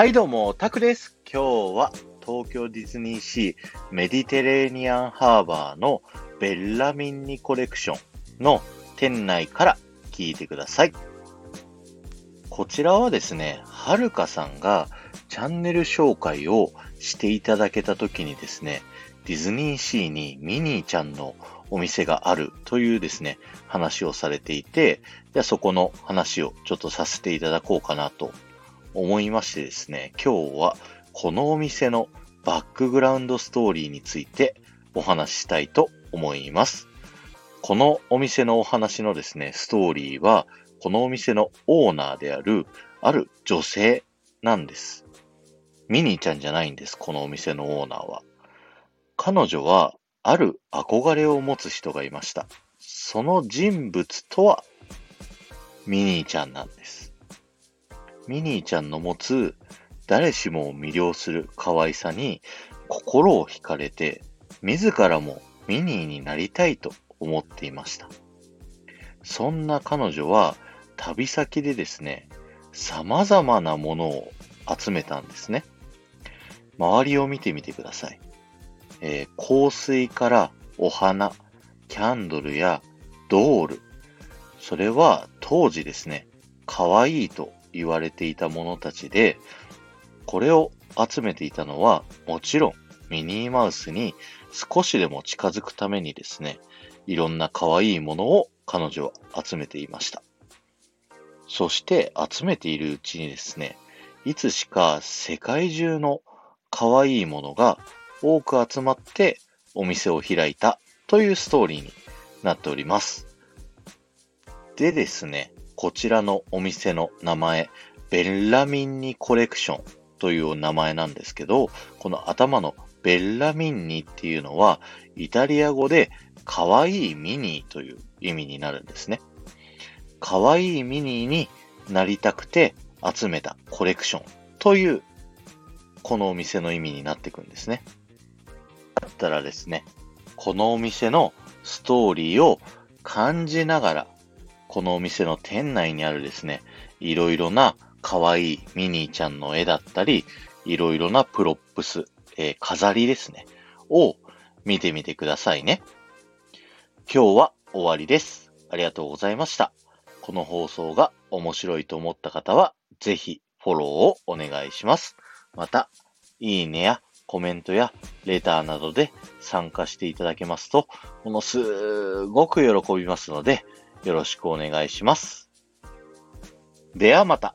はいどうも、タクです。今日は東京ディズニーシーメディテレーニアンハーバーのベッラミンニコレクションの店内から聞いてください。こちらはですね、はるかさんがチャンネル紹介をしていただけた時にですね、ディズニーシーにミニーちゃんのお店があるというですね、話をされていて、じゃあそこの話をちょっとさせていただこうかなと思いましてですね、今日はこのお店のバックグラウンドストーリーについてお話ししたいと思います。このお店のお話のですね、ストーリーは、このお店のオーナーである、ある女性なんです。ミニーちゃんじゃないんです、このお店のオーナーは。彼女は、ある憧れを持つ人がいました。その人物とは、ミニーちゃんなんです。ミニーちゃんの持つ、誰しもを魅了する可愛さに、心を惹かれて、自らもミニーになりたいと思っていました。そんな彼女は、旅先でですね、様々なものを集めたんですね。周りを見てみてください。えー、香水からお花、キャンドルやドール。それは当時ですね、可愛いと言われていたものたちで、これを集めていたのはもちろんミニーマウスに少しでも近づくためにですね、いろんな可愛いものを彼女は集めていました。そして集めているうちにですね、いつしか世界中の可愛いものが多く集まってお店を開いたというストーリーになっております。でですね、こちらのお店の名前、ベッラミンニコレクションという名前なんですけど、この頭のベッラミンニっていうのは、イタリア語で可愛いミニーという意味になるんですね。可愛いミニーになりたくて集めたコレクションという、このお店の意味になっていくんですね。だったらですね、このお店のストーリーを感じながら、このお店の店内にあるですね、いろいろな可愛いミニーちゃんの絵だったり、いろいろなプロップス、えー、飾りですね、を見てみてくださいね。今日は終わりです。ありがとうございました。この放送が面白いと思った方は、ぜひフォローをお願いします。また、いいねやコメントやレターなどで参加していただけますと、ものすごく喜びますので、よろしくお願いします。ではまた。